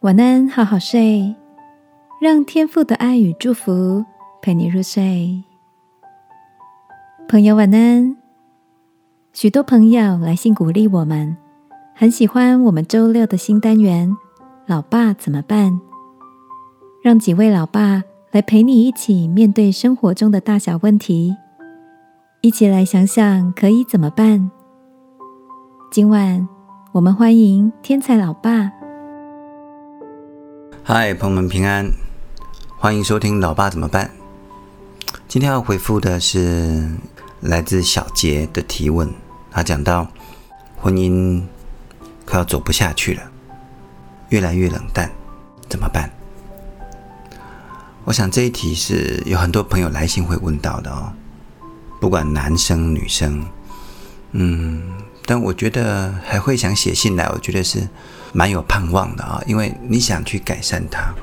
晚安，好好睡，让天父的爱与祝福陪你入睡。朋友晚安。许多朋友来信鼓励我们，很喜欢我们周六的新单元“老爸怎么办”，让几位老爸来陪你一起面对生活中的大小问题，一起来想想可以怎么办。今晚我们欢迎天才老爸。嗨，朋友们平安，欢迎收听《老爸怎么办》。今天要回复的是来自小杰的提问，他讲到婚姻快要走不下去了，越来越冷淡，怎么办？我想这一题是有很多朋友来信会问到的哦，不管男生女生，嗯，但我觉得还会想写信来，我觉得是。蛮有盼望的啊，因为你想去改善它。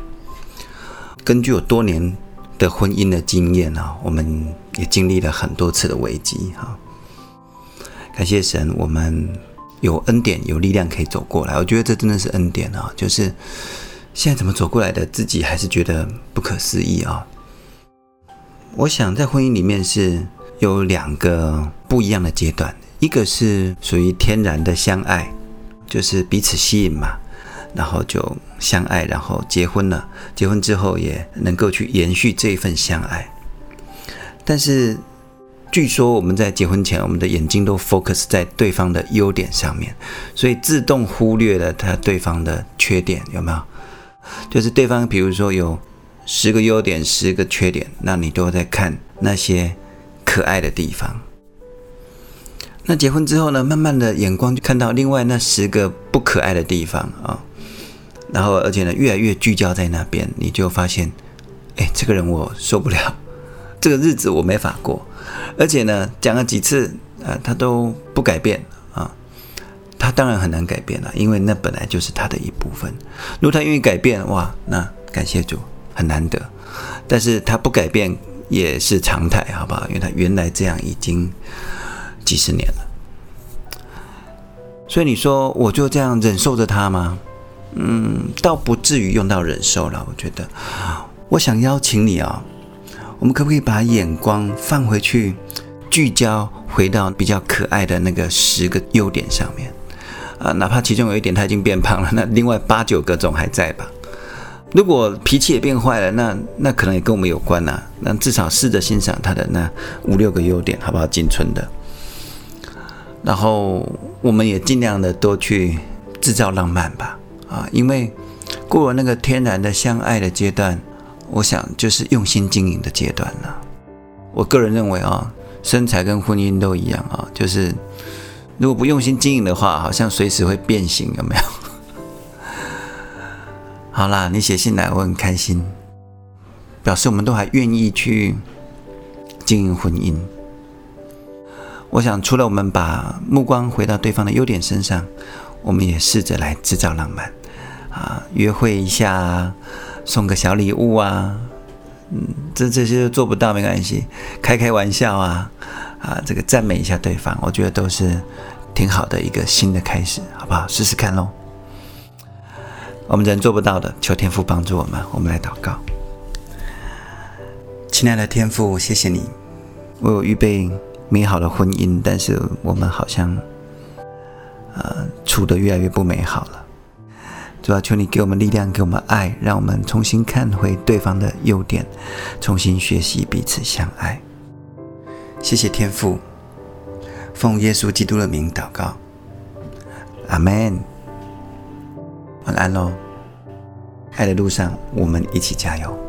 根据我多年的婚姻的经验啊，我们也经历了很多次的危机哈。感谢神，我们有恩典、有力量可以走过来。我觉得这真的是恩典啊！就是现在怎么走过来的，自己还是觉得不可思议啊。我想在婚姻里面是有两个不一样的阶段，一个是属于天然的相爱。就是彼此吸引嘛，然后就相爱，然后结婚了。结婚之后也能够去延续这一份相爱。但是据说我们在结婚前，我们的眼睛都 focus 在对方的优点上面，所以自动忽略了他对方的缺点，有没有？就是对方比如说有十个优点，十个缺点，那你都在看那些可爱的地方。那结婚之后呢？慢慢的眼光就看到另外那十个不可爱的地方啊，然后而且呢，越来越聚焦在那边，你就发现，哎，这个人我受不了，这个日子我没法过，而且呢，讲了几次啊，他都不改变啊，他当然很难改变了，因为那本来就是他的一部分。如果他愿意改变，哇，那感谢主，很难得。但是他不改变也是常态，好不好？因为他原来这样已经。几十年了，所以你说我就这样忍受着他吗？嗯，倒不至于用到忍受了。我觉得，我想邀请你啊，我们可不可以把眼光放回去，聚焦回到比较可爱的那个十个优点上面啊？哪怕其中有一点他已经变胖了，那另外八九个总还在吧？如果脾气也变坏了，那那可能也跟我们有关呐。那至少试着欣赏他的那五六个优点，好不好？仅存的。然后我们也尽量的多去制造浪漫吧，啊，因为过了那个天然的相爱的阶段，我想就是用心经营的阶段了。我个人认为啊，身材跟婚姻都一样啊，就是如果不用心经营的话，好像随时会变形，有没有？好啦，你写信来我很开心，表示我们都还愿意去经营婚姻。我想，除了我们把目光回到对方的优点身上，我们也试着来制造浪漫，啊，约会一下，送个小礼物啊，嗯，这这些都做不到没关系，开开玩笑啊，啊，这个赞美一下对方，我觉得都是挺好的一个新的开始，好不好？试试看喽。我们人做不到的，求天父帮助我们。我们来祷告，亲爱的天父，谢谢你为我预备。美好的婚姻，但是我们好像，呃，处得越来越不美好了。主要求你给我们力量，给我们爱，让我们重新看回对方的优点，重新学习彼此相爱。谢谢天父，奉耶稣基督的名祷告，阿门。晚安喽，爱的路上，我们一起加油。